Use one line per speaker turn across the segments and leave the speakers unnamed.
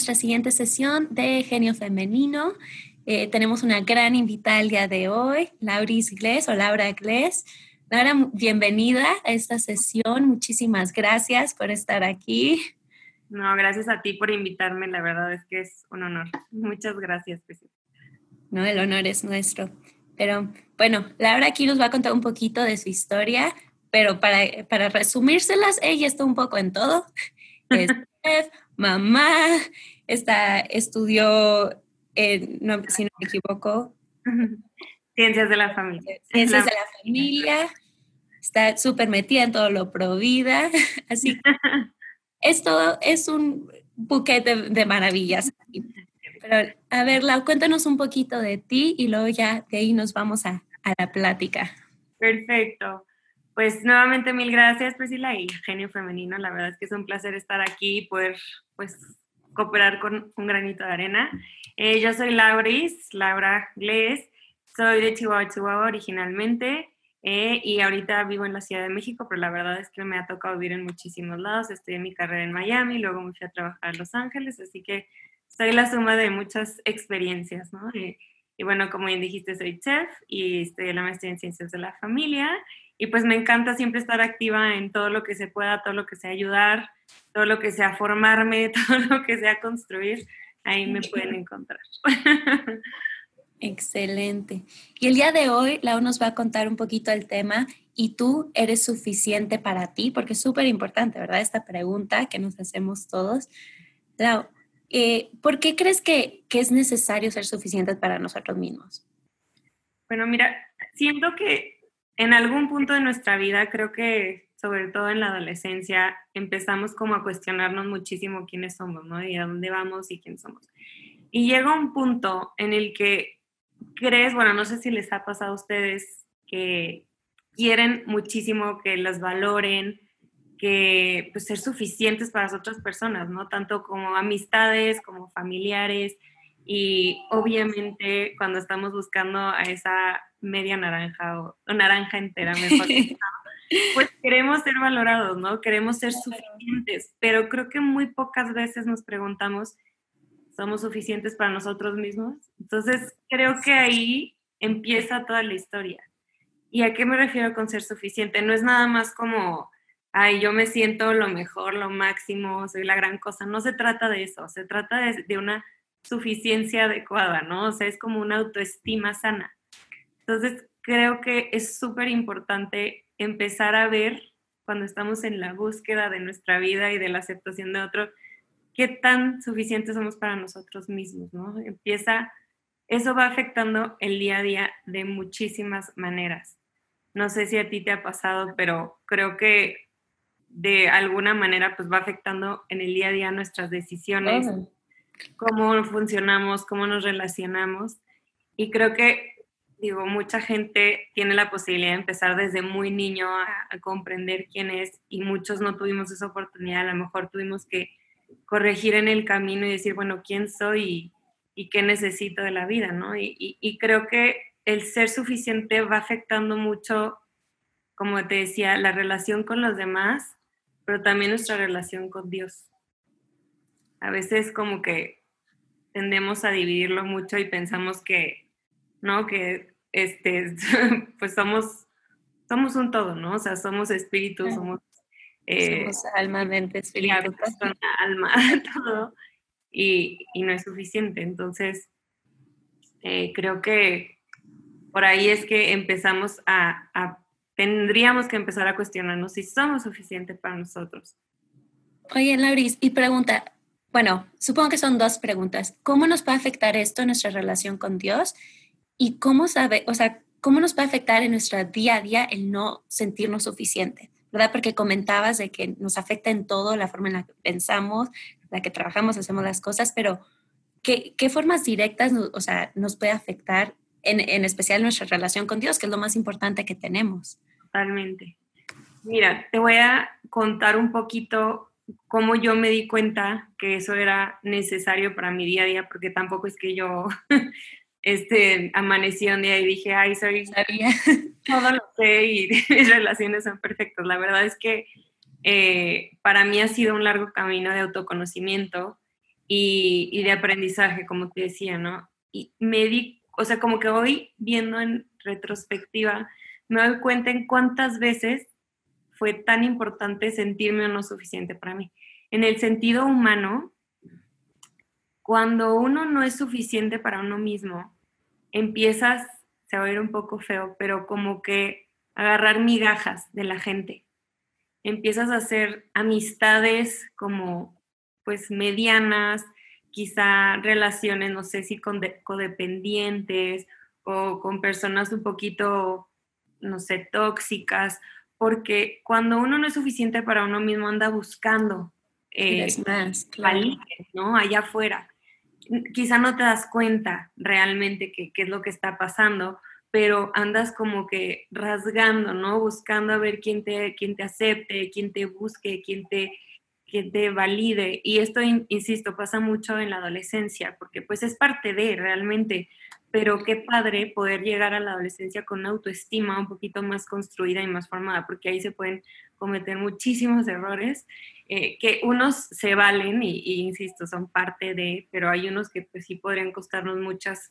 Nuestra siguiente sesión de Genio Femenino. Eh, tenemos una gran invitada el día de hoy, Lauris Gles o Laura Gles. Laura, bienvenida a esta sesión. Muchísimas gracias por estar aquí.
No, gracias a ti por invitarme. La verdad es que es un honor. Muchas gracias.
No, el honor es nuestro. Pero bueno, Laura aquí nos va a contar un poquito de su historia, pero para, para resumírselas, ella está un poco en todo. Es chef, mamá, está, estudió, no, si no me equivoco.
Ciencias de la familia.
Ciencias de la familia. Está súper metida en todo lo pro vida. Así que esto es un buquete de, maravillas. Pero, a ver, Lau, cuéntanos un poquito de ti y luego ya de ahí nos vamos a, a la plática.
Perfecto. Pues nuevamente mil gracias Priscila y Genio Femenino. La verdad es que es un placer estar aquí y poder pues cooperar con un granito de arena. Eh, yo soy Lauris, Laura Gles, soy de Chihuahua, Chihuahua originalmente eh, y ahorita vivo en la Ciudad de México, pero la verdad es que me ha tocado vivir en muchísimos lados. Estudié mi carrera en Miami, luego me fui a trabajar a Los Ángeles, así que soy la suma de muchas experiencias, ¿no? Y, bueno, como bien dijiste, soy chef y en la maestría en Ciencias de la Familia y pues me encanta siempre estar activa en todo lo que se pueda, todo lo que sea ayudar, todo lo que sea formarme, todo lo que sea construir, ahí me pueden encontrar.
Excelente. Y el día de hoy, Lau nos va a contar un poquito el tema y tú eres suficiente para ti, porque es súper importante, ¿verdad? Esta pregunta que nos hacemos todos. Lau, eh, ¿por qué crees que, que es necesario ser suficientes para nosotros mismos?
Bueno, mira, siento que en algún punto de nuestra vida, creo que sobre todo en la adolescencia, empezamos como a cuestionarnos muchísimo quiénes somos, ¿no? Y a dónde vamos y quién somos. Y llega un punto en el que crees, bueno, no sé si les ha pasado a ustedes que quieren muchísimo que las valoren, que pues ser suficientes para las otras personas, ¿no? Tanto como amistades, como familiares, y obviamente cuando estamos buscando a esa media naranja o, naranja entera, mejor, pues queremos ser valorados, ¿no? Queremos ser suficientes, pero creo que muy pocas veces nos preguntamos, ¿somos suficientes para nosotros mismos? Entonces, creo que ahí empieza toda la historia. ¿Y a qué me refiero con ser suficiente? No es nada más como, ay, yo me siento lo mejor, lo máximo, soy la gran cosa. No se trata de eso, se trata de, de una suficiencia adecuada, ¿no? O sea, es como una autoestima sana. Entonces, creo que es súper importante empezar a ver cuando estamos en la búsqueda de nuestra vida y de la aceptación de otro, qué tan suficientes somos para nosotros mismos, ¿no? Empieza, eso va afectando el día a día de muchísimas maneras. No sé si a ti te ha pasado, pero creo que de alguna manera pues va afectando en el día a día nuestras decisiones, cómo funcionamos, cómo nos relacionamos. Y creo que, digo, mucha gente tiene la posibilidad de empezar desde muy niño a, comprender quién es y muchos no tuvimos esa oportunidad. A lo mejor tuvimos que corregir en el camino y decir, bueno, ¿quién soy y, qué necesito de la vida? ¿no? Y, y creo que el ser suficiente va afectando mucho, como te decía, la relación con los demás, pero también nuestra relación con Dios a veces como que tendemos a dividirlo mucho y pensamos que, ¿no? Que este, pues somos, somos un todo, ¿no? O sea, somos espíritus, somos...
Eh, somos alma, mente, espíritu.
alma, todo. Y, y, no es suficiente. Entonces, eh, creo que por ahí es que empezamos a, a, tendríamos que empezar a cuestionarnos si somos suficientes para nosotros.
Oye, Lauris, y pregunta, bueno, supongo que son dos preguntas. ¿Cómo nos va a afectar esto en nuestra relación con Dios? Y cómo sabe, o sea, cómo nos va a afectar en nuestro día a día el no sentirnos suficiente, ¿verdad? Porque comentabas de que nos afecta en todo, la forma en la que pensamos, la que trabajamos, hacemos las cosas, pero ¿qué, qué formas directas, o sea, nos puede afectar en, en especial nuestra relación con Dios, que es lo más importante que tenemos?
Totalmente. Mira, te voy a contar un poquito cómo yo me di cuenta que eso era necesario para mi día a día, porque tampoco es que yo este, amanecí un día y dije, ay, soy sabía, todo lo sé y mis relaciones son perfectas. La verdad es que eh, para mí ha sido un largo camino de autoconocimiento y, de aprendizaje, como te decía, ¿no? Y me di, o sea, como que hoy viendo en retrospectiva, me doy cuenta en cuántas veces fue tan importante sentirme o no suficiente para mí. En el sentido humano, cuando uno no es suficiente para uno mismo, empiezas, se va a ver un poco feo, pero como que agarrar migajas de la gente. Empiezas a hacer amistades como pues medianas, quizá relaciones, no sé si con codependientes o con personas un poquito, no sé, tóxicas, porque cuando uno no es suficiente para uno mismo anda buscando
eh,
¿no? Allá afuera. Quizá no te das cuenta realmente qué es lo que está pasando, pero andas como que rasgando, ¿no? Buscando a ver quién te, quién te acepte, quién te busque, quién te, quién te valide. Y esto, insisto, pasa mucho en la adolescencia, porque pues es parte de realmente, pero qué padre poder llegar a la adolescencia con una autoestima un poquito más construida y más formada, porque ahí se pueden cometer muchísimos errores eh, que unos se valen y, y, insisto, son parte de, pero hay unos que pues sí podrían costarnos muchas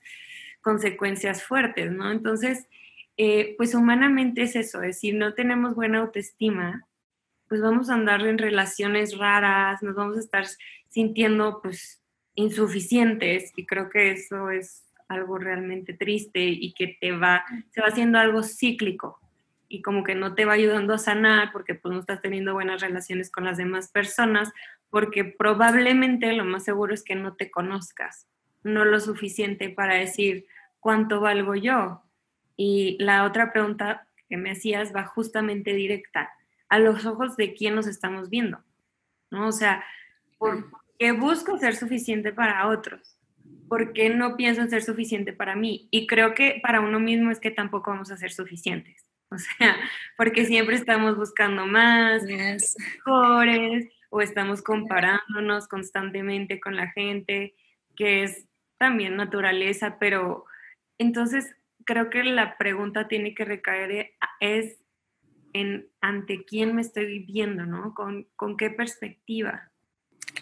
consecuencias fuertes, ¿no? Entonces, eh, pues humanamente es eso, es si no tenemos buena autoestima, pues vamos a andar en relaciones raras, nos vamos a estar sintiendo pues insuficientes y creo que eso es algo realmente triste y que te va, se va haciendo algo cíclico y como que no te va ayudando a sanar porque pues no estás teniendo buenas relaciones con las demás personas porque probablemente lo más seguro es que no te conozcas no lo suficiente para decir cuánto valgo yo. Y la otra pregunta que me hacías va justamente directa, a los ojos de quién nos estamos viendo, ¿no? O sea, ¿por qué busco ser suficiente para otros? ¿Por qué no pienso ser suficiente para mí? Y creo que para uno mismo es que tampoco vamos a ser suficientes. O sea, porque siempre estamos buscando más, mejores, o estamos comparándonos constantemente con la gente, que es también naturaleza, pero entonces creo que la pregunta tiene que recaer es en ante quién me estoy viendo, ¿no? Con, con qué perspectiva.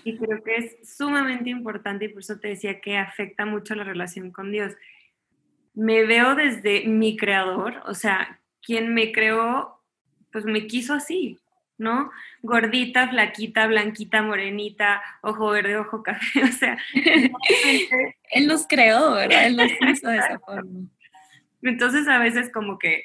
Y creo que es sumamente importante y por eso te decía que afecta mucho la relación con Dios. Me veo desde mi creador, o sea, quien me creó, pues me quiso así, ¿no? Gordita, flaquita, blanquita, morenita, ojo verde, ojo café, o sea.
Él nos creó, ¿verdad? Él nos hizo de esa forma.
Entonces a veces como que,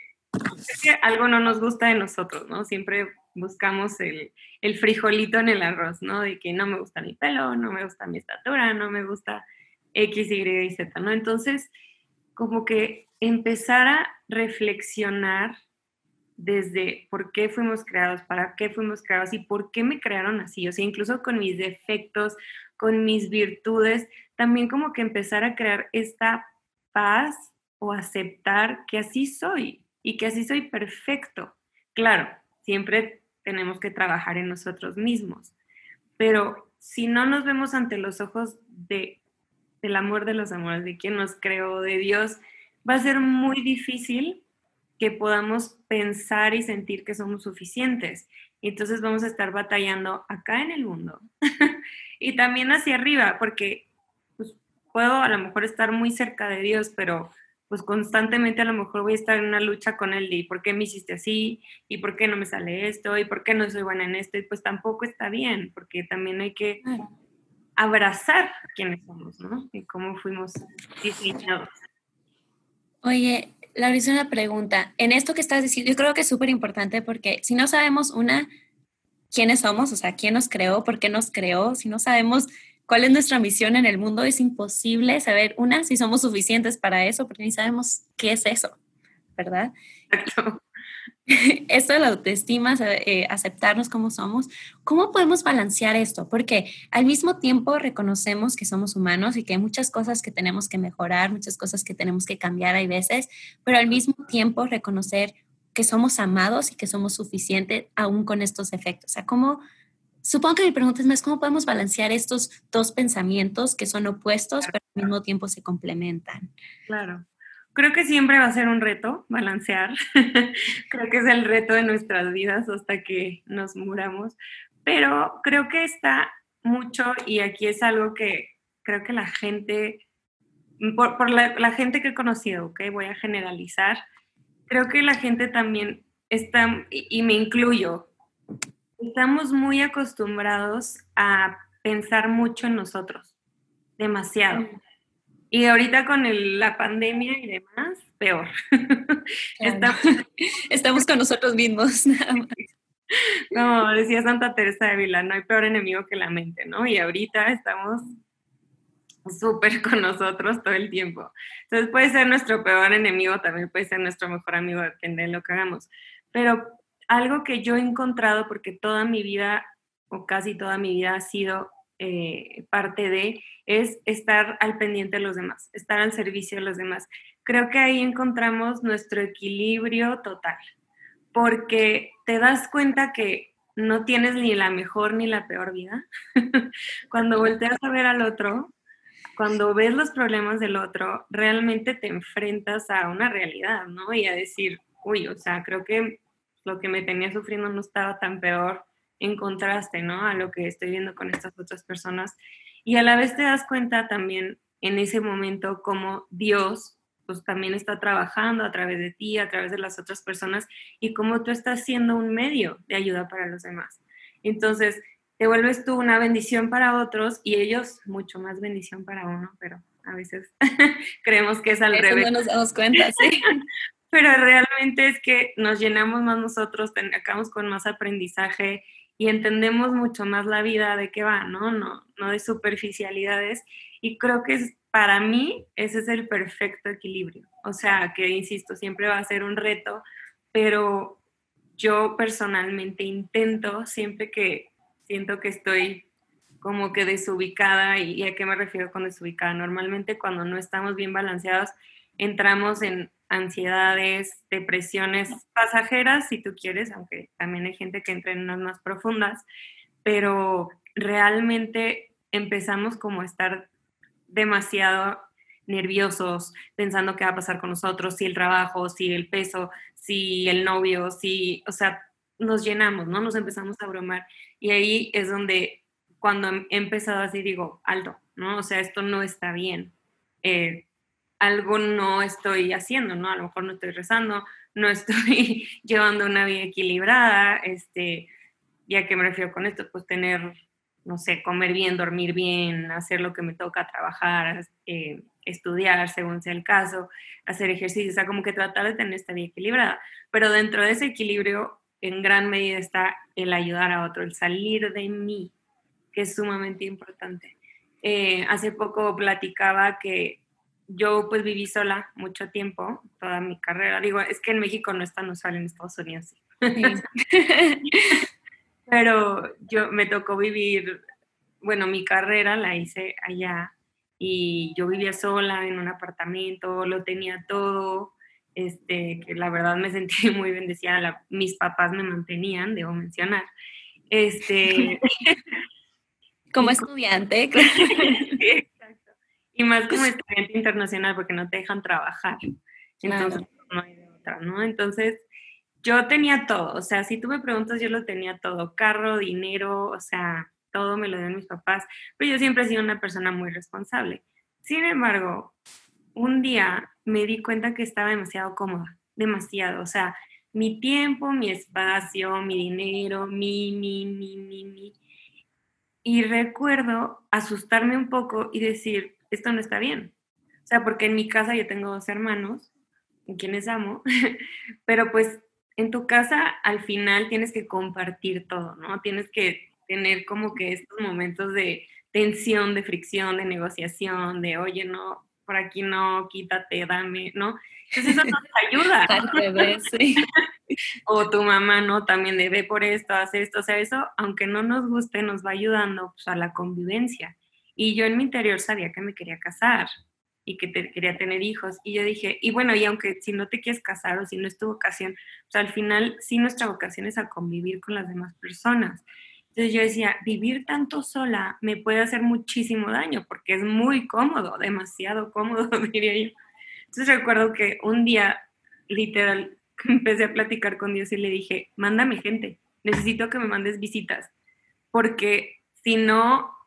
que algo no nos gusta de nosotros, ¿no? Siempre buscamos el, el, frijolito en el arroz, ¿no? De que no me gusta mi pelo, no me gusta mi estatura, no me gusta X, Y y Z, ¿no? Entonces, como que empezar a reflexionar desde por qué fuimos creados, para qué fuimos creados y por qué me crearon así. O sea, incluso con mis defectos, con mis virtudes, también como que empezar a crear esta paz o aceptar que así soy y que así soy perfecto. Claro, siempre tenemos que trabajar en nosotros mismos, pero si no nos vemos ante los ojos de, del amor de los amores, de quien nos creó, de Dios, va a ser muy difícil que podamos pensar y sentir que somos suficientes. Entonces vamos a estar batallando acá en el mundo y también hacia arriba, porque pues, puedo a lo mejor estar muy cerca de Dios, pero pues constantemente a lo mejor voy a estar en una lucha con él y por qué me hiciste así y por qué no me sale esto y por qué no soy buena en esto y pues tampoco está bien, porque también hay que abrazar quiénes somos, ¿no? Y cómo fuimos diseñados.
Oye, la hice una pregunta. En esto que estás diciendo, yo creo que es súper importante porque si no sabemos una, quiénes somos, o sea, quién nos creó, por qué nos creó, si no sabemos cuál es nuestra misión en el mundo, es imposible saber una, si somos suficientes para eso, porque ni sabemos qué es eso, ¿verdad? esto de la autoestima, eh, aceptarnos como somos, ¿cómo podemos balancear esto? Porque al mismo tiempo reconocemos que somos humanos y que hay muchas cosas que tenemos que mejorar, muchas cosas que tenemos que cambiar hay veces, pero al mismo tiempo reconocer que somos amados y que somos suficientes aún con estos efectos. O sea, ¿cómo? Supongo que mi pregunta es más, ¿cómo podemos balancear estos dos pensamientos que son opuestos, pero al mismo tiempo se complementan?
Claro. Creo que siempre va a ser un reto balancear. creo que es el reto de nuestras vidas hasta que nos muramos. Pero creo que está mucho y aquí es algo que creo que la gente, por, la, gente que he conocido, ¿ok? Voy a generalizar, creo que la gente también está, y me incluyo, estamos muy acostumbrados a pensar mucho en nosotros, demasiado. Y ahorita con la pandemia y demás, peor.
Estamos, con nosotros mismos,
Como decía Santa Teresa de Vila, no hay peor enemigo que la mente, ¿no? Y ahorita estamos súper con nosotros todo el tiempo. Entonces puede ser nuestro peor enemigo, también puede ser nuestro mejor amigo, depende de lo que hagamos. Pero algo que yo he encontrado, porque toda mi vida, o casi toda mi vida, ha sido eh, parte de, es estar al pendiente de los demás, estar al servicio de los demás. Creo que ahí encontramos nuestro equilibrio total, porque te das cuenta que no tienes ni la mejor ni la peor vida. Cuando volteas a ver al otro, cuando ves los problemas del otro, realmente te enfrentas a una realidad, ¿no? Y a decir, uy, o sea, creo que lo que me tenía sufriendo no estaba tan peor en contraste, ¿no? A lo que estoy viendo con estas otras personas. Y a la vez te das cuenta también en ese momento cómo Dios pues también está trabajando a través de ti, a través de las otras personas y cómo tú estás siendo un medio de ayuda para los demás. Entonces, te vuelves tú una bendición para otros y ellos mucho más bendición para uno, pero a veces creemos que es al revés.
No nos damos cuenta, sí.
pero realmente es que nos llenamos más nosotros, acabamos con más aprendizaje y entendemos mucho más la vida de qué va, ¿no? No, no de superficialidades. Y creo que es, para mí ese es el perfecto equilibrio. O sea, que, insisto, siempre va a ser un reto, pero yo personalmente intento, siempre que siento que estoy como que desubicada, y a qué me refiero con desubicada, normalmente cuando no estamos bien balanceados, entramos en ansiedades, depresiones pasajeras, si tú quieres, aunque también hay gente que entra en unas más profundas, pero realmente empezamos como a estar demasiado nerviosos, pensando qué va a pasar con nosotros, si el trabajo, si el peso, si el novio, si, o sea, nos llenamos, ¿no? Nos empezamos a bromar. Y ahí es donde, cuando he empezado así, digo, alto, ¿no? O sea, esto no está bien. Eh, algo no estoy haciendo, ¿no? A lo mejor no estoy rezando, no estoy llevando una vida equilibrada, este, ya que me refiero con esto, pues tener, no sé, comer bien, dormir bien, hacer lo que me toca, trabajar, eh, estudiar según sea el caso, hacer ejercicio, o sea, como que tratar de tener esta vida equilibrada. Pero dentro de ese equilibrio, en gran medida está el ayudar a otro, el salir de mí, que es sumamente importante. Eh, hace poco platicaba que yo pues viví sola mucho tiempo, toda mi carrera. Digo, es que en México no es tan usual, en Estados Unidos Pero yo me tocó vivir, bueno, mi carrera la hice allá y yo vivía sola en un apartamento, lo tenía todo, este, que la verdad me sentí muy bendecida, mis papás me mantenían, debo mencionar. Este,
Como estudiante, claro.
Y más como estudiante internacional porque no te dejan trabajar. Entonces, no hay de otra, ¿no? Entonces, yo tenía todo. O sea, si tú me preguntas, yo lo tenía todo. Carro, dinero, o sea, todo me lo dieron mis papás. Pero yo siempre he sido una persona muy responsable. Sin embargo, un día me di cuenta que estaba demasiado cómoda. Demasiado. O sea, mi tiempo, mi espacio, mi dinero, mi, mi, mi, mi, mi. Y recuerdo asustarme un poco y decir, esto no está bien. O sea, porque en mi casa yo tengo dos hermanos, en quienes amo, pero pues en tu casa al final tienes que compartir todo, ¿no? Tienes que tener como que estos momentos de tensión, de fricción, de negociación, de, oye, no, por aquí no, quítate, dame, ¿no? Entonces eso nos ayuda. o tu mamá, ¿no? También de ve por esto, hace esto, o sea, eso, aunque no nos guste, nos va ayudando pues, a la convivencia. Y yo en mi interior sabía que me quería casar y que quería tener hijos. Y yo dije, y bueno, y aunque si no te quieres casar o si no es tu vocación, pues al final sí nuestra vocación es a convivir con las demás personas. Entonces yo decía, vivir tanto sola me puede hacer muchísimo daño porque es muy cómodo, demasiado cómodo, diría yo. Entonces recuerdo que un día, literal, empecé a platicar con Dios y le dije, mándame gente, necesito que me mandes visitas, porque si no,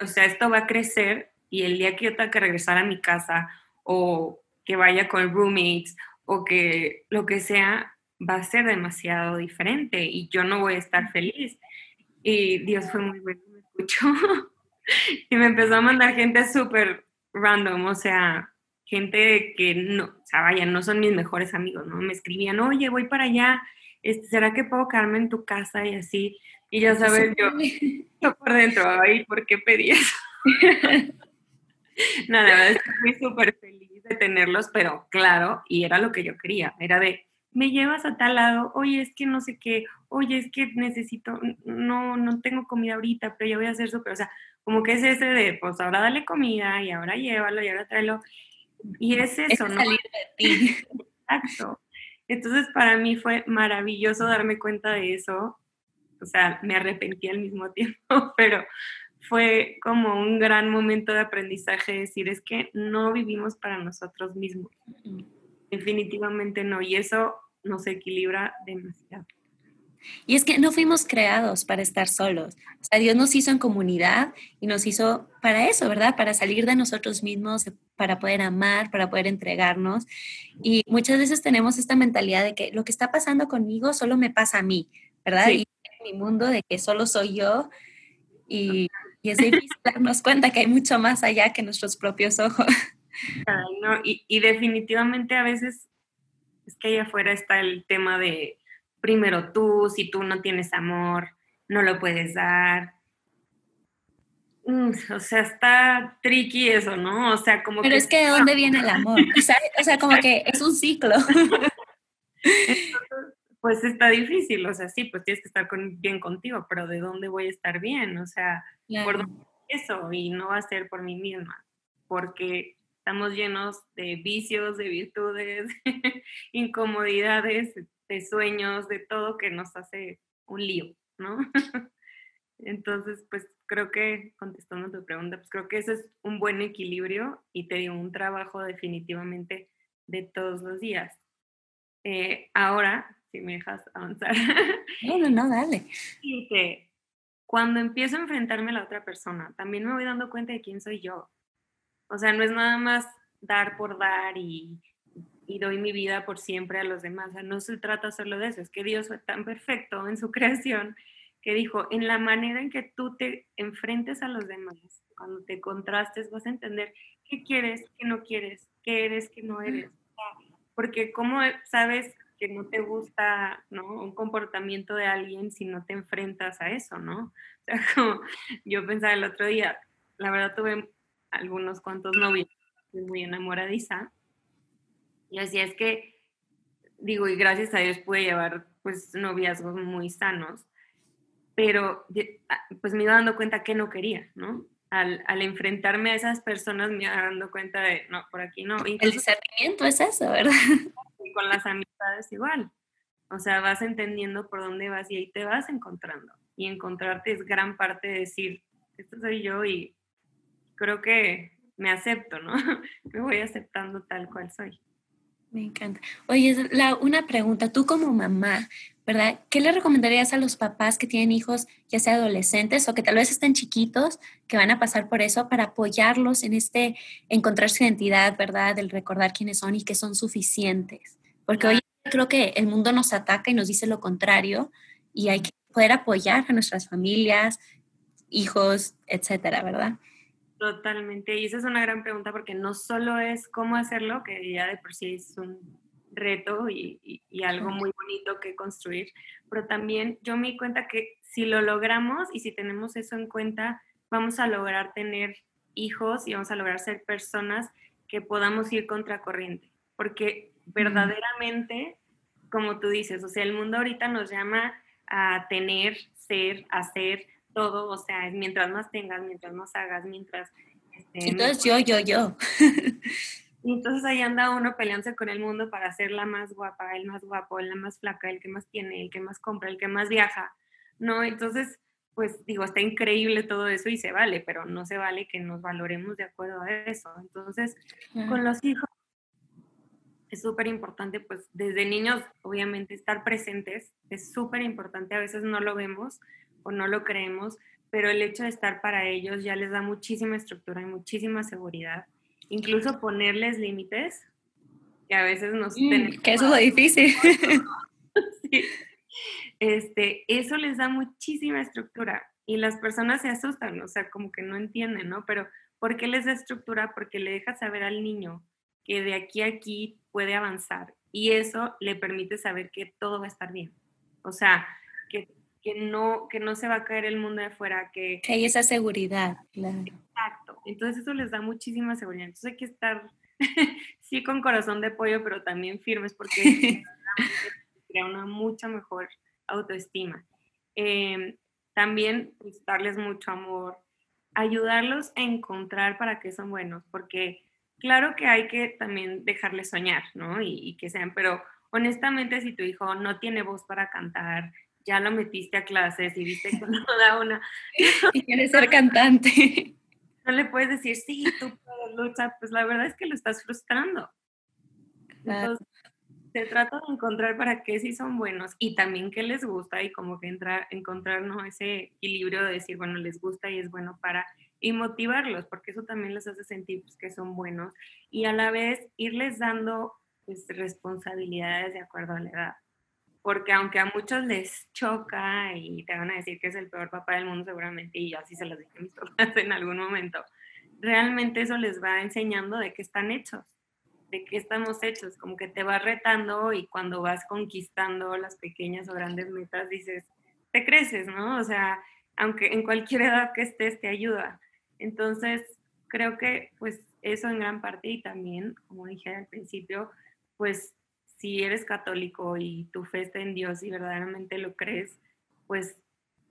o sea, esto va a crecer y el día que yo tenga que regresar a mi casa o que vaya con roommates o que lo que sea, va a ser demasiado diferente y yo no voy a estar feliz. Y Dios fue muy bueno, me escuchó y me empezó a mandar gente súper random, o sea, gente que no, o sea, vaya, no son mis mejores amigos, ¿no? Me escribían, oye, voy para allá, este, ¿será que puedo quedarme en tu casa y así? Y ya sabes, yo, yo por dentro, ay, ¿por qué pedí eso? Nada, la verdad es que fui súper feliz de tenerlos, pero claro, y era lo que yo quería, era de, me llevas a tal lado, oye, es que no sé qué, oye, es que necesito, no, no tengo comida ahorita, pero yo voy a hacer súper, o sea, como que es ese de, pues ahora dale comida y ahora llévalo y ahora tráelo. Y es eso, ¿no?
Salir de ti.
Exacto. Entonces para mí fue maravilloso darme cuenta de eso. O sea, me arrepentí al mismo tiempo, pero fue como un gran momento de aprendizaje decir, es que no vivimos para nosotros mismos. Definitivamente no. Y eso nos equilibra demasiado.
Y es que no fuimos creados para estar solos. O sea, Dios nos hizo en comunidad y nos hizo para eso, ¿verdad? Para salir de nosotros mismos, para poder amar, para poder entregarnos. Y muchas veces tenemos esta mentalidad de que lo que está pasando conmigo solo me pasa a mí, ¿verdad? En mi mundo de que solo soy yo. Y, y es difícil darnos cuenta que hay mucho más allá que nuestros propios ojos.
no, y, y definitivamente a veces es que allá afuera está el tema de primero tú, si tú no tienes amor, no lo puedes dar. Mm, o sea, está tricky eso, ¿no? O sea, como
Pero es que ¿de dónde viene el amor? O sea, como que es un ciclo.
Pues está difícil, o sea, sí, pues tienes que estar bien contigo, pero ¿de dónde voy a estar bien? O sea, por eso, y no va a ser por mí misma, porque estamos llenos de vicios, de virtudes, incomodidades, de sueños, de todo que nos hace un lío, ¿no? Entonces, pues creo que, contestando tu pregunta, pues creo que ese es un buen equilibrio y te digo, un trabajo definitivamente de todos los días. Eh, ahora, si me dejas avanzar.
No, no, no, dale.
Y que cuando empiezo a enfrentarme a la otra persona, también me voy dando cuenta de quién soy yo. O sea, no es nada más dar por dar y y doy mi vida por siempre a los demás. O sea, no se trata solo de eso, es que Dios fue tan perfecto en su creación que dijo, en la manera en que tú te enfrentes a los demás, cuando te contrastes, vas a entender qué quieres, qué no quieres, qué eres, qué no eres. Porque cómo sabes que no te gusta ¿no? un comportamiento de alguien si no te enfrentas a eso, ¿no? O sea, como yo pensaba el otro día, la verdad tuve algunos cuantos novios, muy enamoradiza, y así es que, digo, y gracias a Dios pude llevar pues noviazgos muy sanos, pero ah, pues me iba dando cuenta que no quería, ¿no? Al, al, enfrentarme a esas personas me iba dando cuenta de, no, por aquí no.
El discernimiento es eso, ¿verdad?
Y con las amistades igual. O sea, vas entendiendo por dónde vas y ahí te vas encontrando. Y encontrarte es gran parte de decir, esto soy yo y creo que me acepto, ¿no? me voy aceptando tal cual soy.
Me encanta. Oye, la, una pregunta, tú como mamá, ¿verdad? ¿Qué le recomendarías a los papás que tienen hijos, ya sea adolescentes o que tal vez estén chiquitos, que van a pasar por eso, para apoyarlos en este encontrar su identidad, ¿verdad? Del recordar quiénes son y que son suficientes. Porque hoy creo que el mundo nos ataca y nos dice lo contrario y hay que poder apoyar a nuestras familias, hijos, etcétera, ¿verdad?
Totalmente, y esa es una gran pregunta porque no solo es cómo hacerlo, que ya de por sí es un reto y, algo muy bonito que construir, pero también yo me di cuenta que si lo logramos y si tenemos eso en cuenta, vamos a lograr tener hijos y vamos a lograr ser personas que podamos ir contracorriente, porque verdaderamente, como tú dices, o sea, el mundo ahorita nos llama a tener, ser, hacer, todo, o sea, mientras más tengas, mientras más hagas, mientras...
Este, entonces yo, yo, yo.
Y entonces ahí anda uno peleándose con el mundo para ser la más guapa, el más guapo, la más flaca, el que más tiene, el que más compra, el que más viaja, ¿no? Entonces, pues digo, está increíble todo eso y se vale, pero no se vale que nos valoremos de acuerdo a eso. Entonces, con los hijos es súper importante, pues desde niños, obviamente, estar presentes es súper importante, a veces no lo vemos, o no lo creemos, pero el hecho de estar para ellos ya les da muchísima estructura y muchísima seguridad. Incluso ponerles límites, que a veces nos...
Mm, que eso es lo difícil.
este, eso les da muchísima estructura y las personas se asustan, o sea, como que no entienden, ¿no? Pero ¿por qué les da estructura? Porque le deja saber al niño que de aquí a aquí puede avanzar y eso le permite saber que todo va a estar bien. O sea, que que no, que no se va a caer el mundo de afuera, que...
Que hay esa seguridad, claro.
Exacto, entonces eso les da muchísima seguridad. Entonces hay que estar, sí, con corazón de pollo, pero también firmes porque crea una mucha mejor autoestima. Em, también pues, darles mucho amor, ayudarlos a encontrar para qué son buenos, porque claro que hay que también dejarles soñar, ¿no? Y, y que sean, pero honestamente si tu hijo no tiene voz para cantar, ya lo metiste a clases y viste que no da una...
y quiere ser cantante.
No le puedes decir, sí, tú puedes luchar, pues la verdad es que lo estás frustrando. Entonces, se trata de encontrar para qué sí son buenos y también qué les gusta y como que entrar, encontrar ¿no? ese equilibrio de decir, bueno, les gusta y es bueno para, y motivarlos, porque eso también les hace sentir pues, que son buenos y a la vez irles dando pues, responsabilidades de acuerdo a la edad porque aunque a muchos les choca y te van a decir que es el peor papá del mundo seguramente, y yo así se los dije a mis papás en algún momento, realmente eso les va enseñando de qué están hechos, de qué estamos hechos, como que te va retando y cuando vas conquistando las pequeñas o grandes metas dices, te creces, ¿no? O sea, aunque en cualquier edad que estés te ayuda. Entonces, creo que pues eso en gran parte y también, como dije al principio, pues si eres católico y tu fe está en Dios y verdaderamente lo crees, pues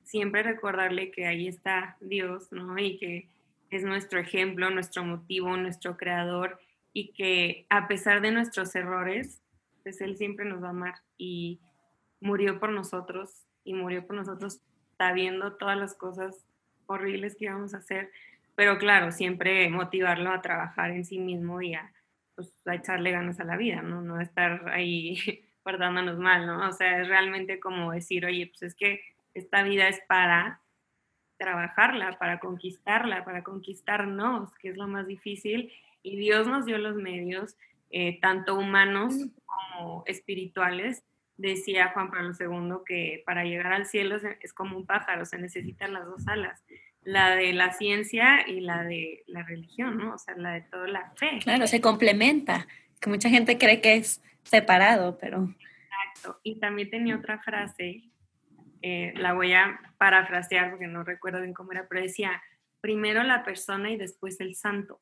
siempre recordarle que ahí está Dios, ¿no? Y que es nuestro ejemplo, nuestro motivo, nuestro creador y que a pesar de nuestros errores, pues Él siempre nos va a amar y murió por nosotros y murió por nosotros sabiendo todas las cosas horribles que íbamos a hacer, pero claro, siempre motivarlo a trabajar en sí mismo y a pues, a echarle ganas a la vida, ¿no? No estar ahí guardándonos mal, ¿no? O sea, es realmente como decir, oye, pues es que esta vida es para trabajarla, para conquistarla, para conquistarnos, que es lo más difícil, y Dios nos dio los medios, eh, tanto humanos como espirituales. Decía Juan Pablo II que para llegar al cielo es como un pájaro, se necesitan las dos alas la de la ciencia y la de la religión, ¿no? O sea, la de toda la fe.
Claro, se complementa, que mucha gente cree que es separado, pero...
Exacto. Y también tenía otra frase, eh, la voy a parafrasear porque no recuerdo bien cómo era, pero decía, primero la persona y después el santo.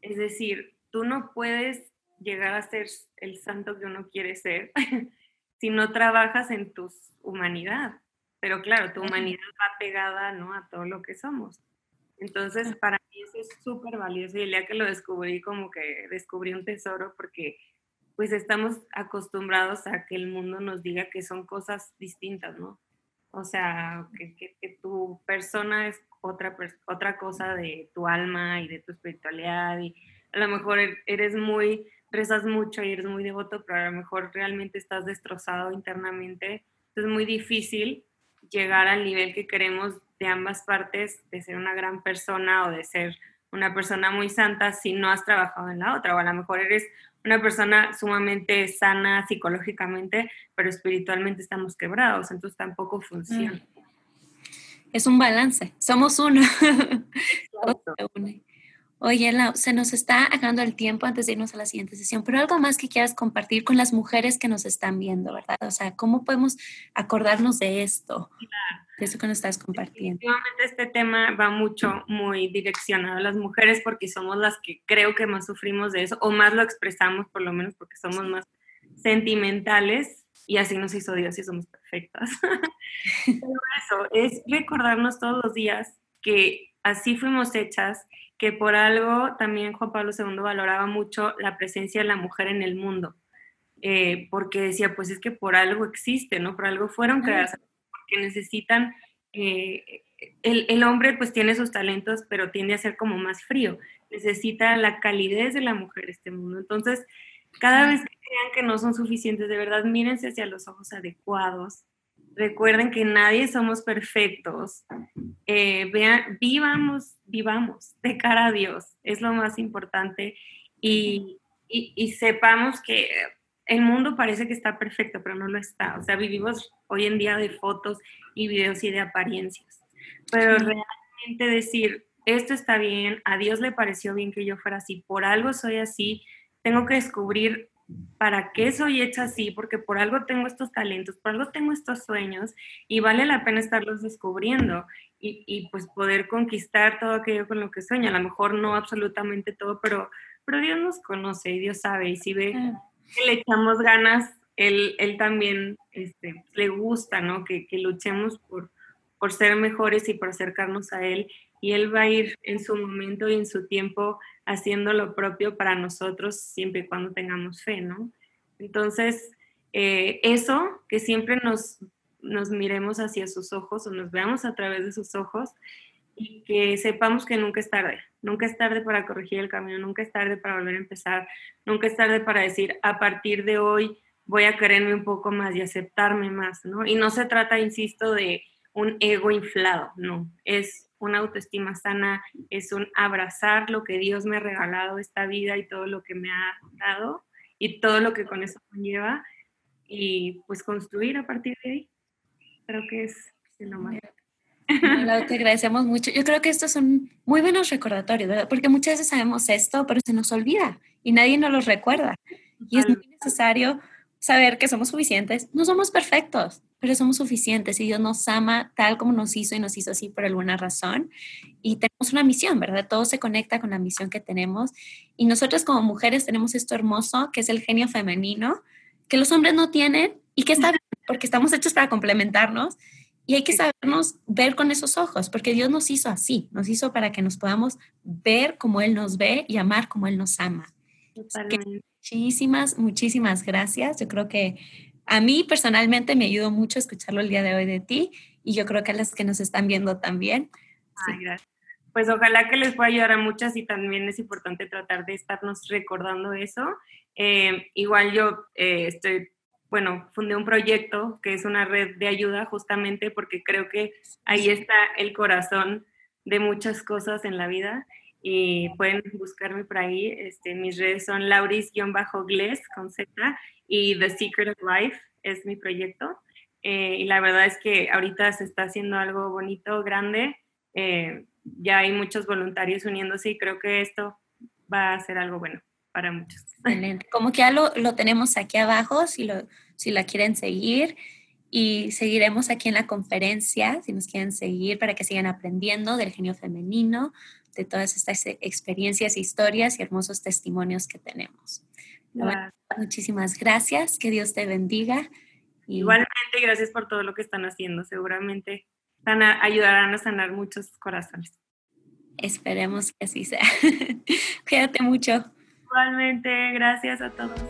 Es decir, tú no puedes llegar a ser el santo que uno quiere ser si no trabajas en tu humanidad. Pero claro, tu humanidad va pegada ¿no? a todo lo que somos. Entonces, para mí eso es súper valioso y el día que lo descubrí, como que descubrí un tesoro porque pues estamos acostumbrados a que el mundo nos diga que son cosas distintas, ¿no? O sea, que, que, tu persona es otra, otra cosa de tu alma y de tu espiritualidad y a lo mejor er, eres muy, rezas mucho y eres muy devoto, pero a lo mejor realmente estás destrozado internamente. Es muy difícil llegar al nivel que queremos de ambas partes, de ser una gran persona o de ser una persona muy santa si no has trabajado en la otra, o a lo mejor eres una persona sumamente sana psicológicamente, pero espiritualmente estamos quebrados, entonces tampoco funciona. Mm.
Es un balance, somos uno. Oye, se nos está acabando el tiempo antes de irnos a la siguiente sesión, pero algo más que quieras compartir con las mujeres que nos están viendo, ¿verdad? O sea, ¿cómo podemos acordarnos de esto? De eso que nos estás compartiendo.
Este tema va mucho, muy direccionado a las mujeres porque somos las que creo que más sufrimos de eso, o más lo expresamos, por lo menos porque somos más sentimentales y así nos hizo Dios y somos perfectas. pero eso, es recordarnos todos los días que así fuimos hechas que por algo también Juan Pablo II valoraba mucho la presencia de la mujer en el mundo, eh, porque decía, pues es que por algo existe, ¿no? Por algo fueron creadas, porque necesitan, eh, el, el, hombre pues tiene sus talentos, pero tiende a ser como más frío, necesita la calidez de la mujer este mundo. Entonces, cada vez que crean que no son suficientes, de verdad, mírense hacia los ojos adecuados, Recuerden que nadie somos perfectos. Eh, vean, vivamos, vivamos de cara a Dios. Es lo más importante. Y, y, sepamos que el mundo parece que está perfecto, pero no lo está. O sea, vivimos hoy en día de fotos y videos y de apariencias. Pero realmente decir, esto está bien, a Dios le pareció bien que yo fuera así, por algo soy así, tengo que descubrir para qué soy hecha así, porque por algo tengo estos talentos, por algo tengo estos sueños y vale la pena estarlos descubriendo y, y pues poder conquistar todo aquello con lo que sueña. A lo mejor no absolutamente todo, pero, pero Dios nos conoce y Dios sabe y si ve que le echamos ganas, Él, él también este, le gusta, ¿no? Que, que luchemos por, por ser mejores y por acercarnos a Él y Él va a ir en su momento y en su tiempo haciendo lo propio para nosotros siempre y cuando tengamos fe, ¿no? Entonces, eh, eso, que siempre nos, nos miremos hacia sus ojos o nos veamos a través de sus ojos y que sepamos que nunca es tarde, nunca es tarde para corregir el camino, nunca es tarde para volver a empezar, nunca es tarde para decir, a partir de hoy voy a quererme un poco más y aceptarme más, ¿no? Y no se trata, insisto, de un ego inflado, no, es una autoestima sana es un abrazar lo que Dios me ha regalado esta vida y todo lo que me ha dado y todo lo que con eso conlleva y pues construir a partir de ahí. Creo que es lo más.
te agradecemos mucho. Yo creo que estos son muy buenos recordatorios, ¿verdad? Porque muchas veces sabemos esto, pero se nos olvida y nadie nos los recuerda. Y es muy necesario saber que somos suficientes. No somos perfectos, pero somos suficientes y Dios nos ama tal como nos hizo y nos hizo así por alguna razón. Y tenemos una misión, ¿verdad? Todo se conecta con la misión que tenemos. Y nosotros como mujeres tenemos esto hermoso, que es el genio femenino, que los hombres no tienen y que está bien, porque estamos hechos para complementarnos. Y hay que sabernos ver con esos ojos, porque Dios nos hizo así, nos hizo para que nos podamos ver como Él nos ve y amar como Él nos ama. Muchísimas, muchísimas gracias. Yo creo que a mí personalmente me ayudó mucho escucharlo el día de hoy de ti y yo creo que a las que nos están viendo también.
gracias. Pues ojalá que les pueda ayudar a muchas y también es importante tratar de estarnos recordando eso. Eh, igual yo eh, estoy, bueno, fundé un proyecto que es una red de ayuda justamente porque creo que ahí está el corazón de muchas cosas en la vida y pueden buscarme por ahí. Este, mis redes son lauris-gles con Z y The Secret of Life es mi proyecto. Eh, y la verdad es que ahorita se está haciendo algo bonito, grande. Eh, ya hay muchos voluntarios uniéndose y creo que esto va a ser algo bueno para muchos.
Excelente. Como que ya lo, lo tenemos aquí abajo, si, lo, si la quieren seguir. Y seguiremos aquí en la conferencia, si nos quieren seguir, para que sigan aprendiendo del genio femenino, de todas estas experiencias, historias y hermosos testimonios que tenemos. muchísimas gracias, que Dios te bendiga.
Igualmente, gracias por todo lo que están haciendo. Seguramente van a, ayudarán a sanar muchos corazones.
Esperemos que así sea. Cuídate mucho.
Igualmente, gracias a todos.